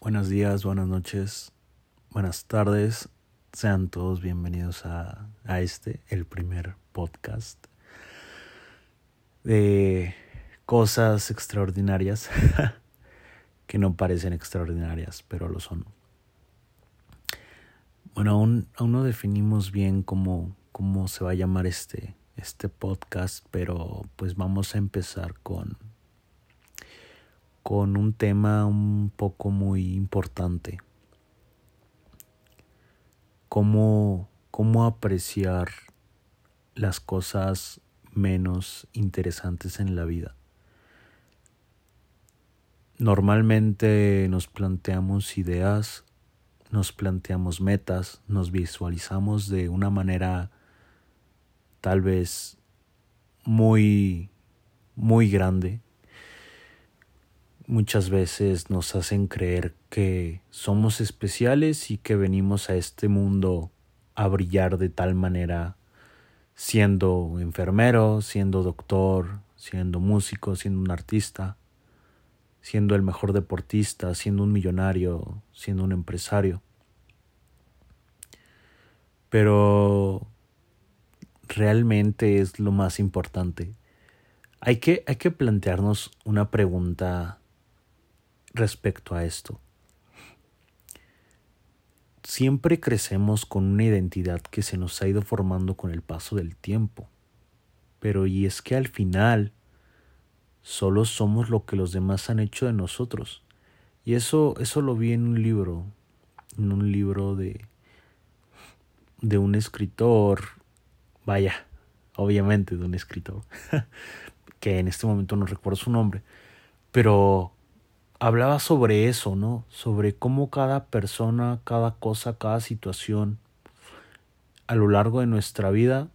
Buenos días, buenas noches, buenas tardes. Sean todos bienvenidos a, a este, el primer podcast de cosas extraordinarias que no parecen extraordinarias, pero lo son. Bueno, aún, aún no definimos bien cómo, cómo se va a llamar este, este podcast, pero pues vamos a empezar con con un tema un poco muy importante. Cómo, cómo apreciar las cosas menos interesantes en la vida. Normalmente nos planteamos ideas, nos planteamos metas, nos visualizamos de una manera tal vez muy, muy grande muchas veces nos hacen creer que somos especiales y que venimos a este mundo a brillar de tal manera siendo enfermero, siendo doctor, siendo músico, siendo un artista, siendo el mejor deportista, siendo un millonario, siendo un empresario. Pero realmente es lo más importante. Hay que, hay que plantearnos una pregunta respecto a esto. Siempre crecemos con una identidad que se nos ha ido formando con el paso del tiempo. Pero y es que al final solo somos lo que los demás han hecho de nosotros. Y eso, eso lo vi en un libro, en un libro de, de un escritor, vaya, obviamente de un escritor, que en este momento no recuerdo su nombre, pero hablaba sobre eso, ¿no? Sobre cómo cada persona, cada cosa, cada situación a lo largo de nuestra vida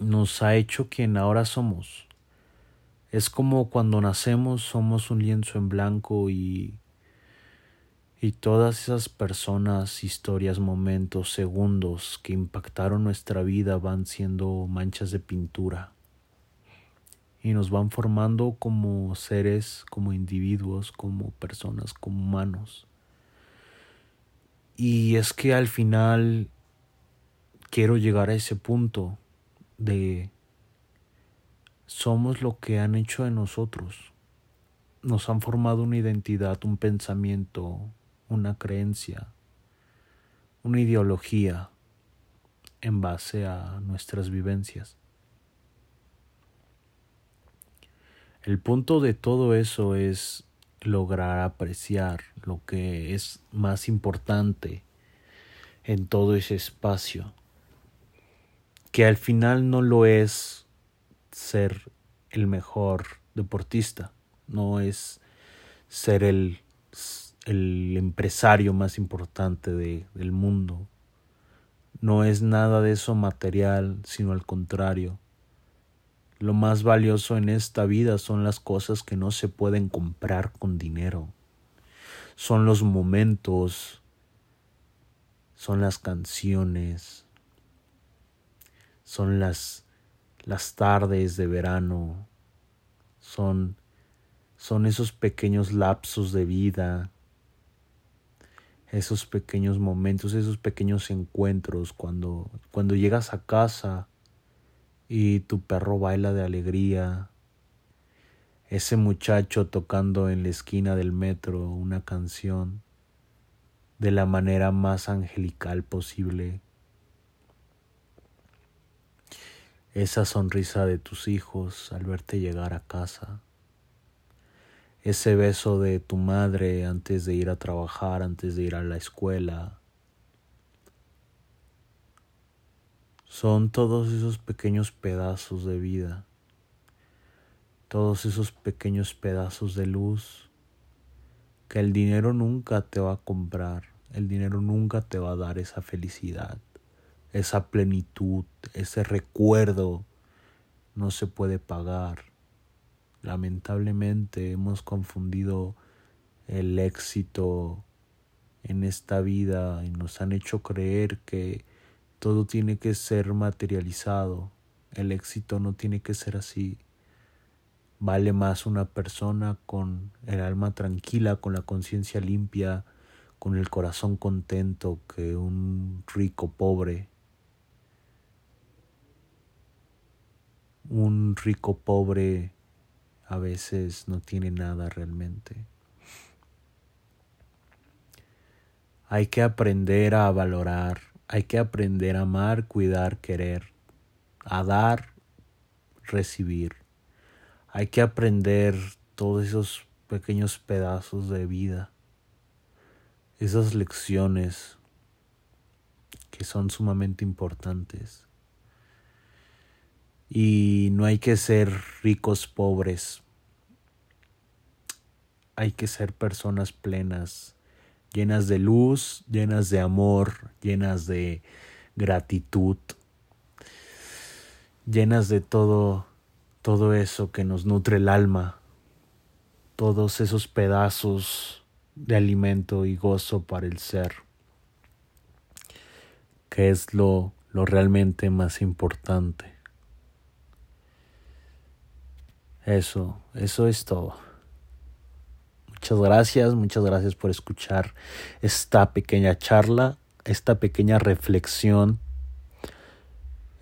nos ha hecho quien ahora somos. Es como cuando nacemos somos un lienzo en blanco y y todas esas personas, historias, momentos, segundos que impactaron nuestra vida van siendo manchas de pintura y nos van formando como seres, como individuos, como personas, como humanos. Y es que al final quiero llegar a ese punto de somos lo que han hecho de nosotros. Nos han formado una identidad, un pensamiento, una creencia, una ideología en base a nuestras vivencias. El punto de todo eso es lograr apreciar lo que es más importante en todo ese espacio, que al final no lo es ser el mejor deportista, no es ser el, el empresario más importante de, del mundo, no es nada de eso material, sino al contrario, lo más valioso en esta vida son las cosas que no se pueden comprar con dinero. Son los momentos, son las canciones, son las, las tardes de verano, son, son esos pequeños lapsos de vida, esos pequeños momentos, esos pequeños encuentros cuando, cuando llegas a casa y tu perro baila de alegría. Ese muchacho tocando en la esquina del metro una canción de la manera más angelical posible. Esa sonrisa de tus hijos al verte llegar a casa. Ese beso de tu madre antes de ir a trabajar, antes de ir a la escuela son todos esos pequeños pedazos de vida, todos esos pequeños pedazos de luz que el dinero nunca te va a comprar, el dinero nunca te va a dar esa felicidad, esa plenitud, ese recuerdo, no se puede pagar. Lamentablemente hemos confundido el éxito en esta vida y nos han hecho creer que todo tiene que ser materializado. El éxito no tiene que ser así. Vale más una persona con el alma tranquila, con la conciencia limpia, con el corazón contento que un rico pobre. Un rico pobre a veces no tiene nada realmente. Hay que aprender a valorar, hay que aprender a amar, cuidar, querer, a dar, recibir. Hay que aprender todos esos pequeños pedazos de vida, esas lecciones que son sumamente importantes. Y no hay que ser ricos pobres, hay que ser personas plenas, llenas de luz, llenas de amor, llenas de gratitud, llenas de todo todo eso que nos nutre el alma, todos esos pedazos de alimento y gozo para el ser, que es lo, lo realmente más importante. Eso, eso es todo. Muchas gracias, muchas gracias por escuchar esta pequeña charla, esta pequeña reflexión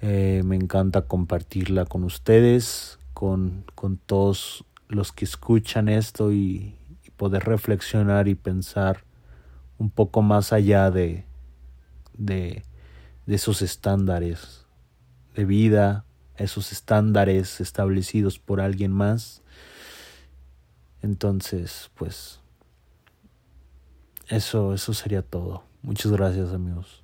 eh, me encanta compartirla con ustedes, con, con, todos los que escuchan esto y, poder reflexionar y pensar un poco más allá de, de, de esos estándares de vida, esos estándares establecidos por alguien más. Entonces, pues, eso, eso sería todo. Muchas gracias amigos.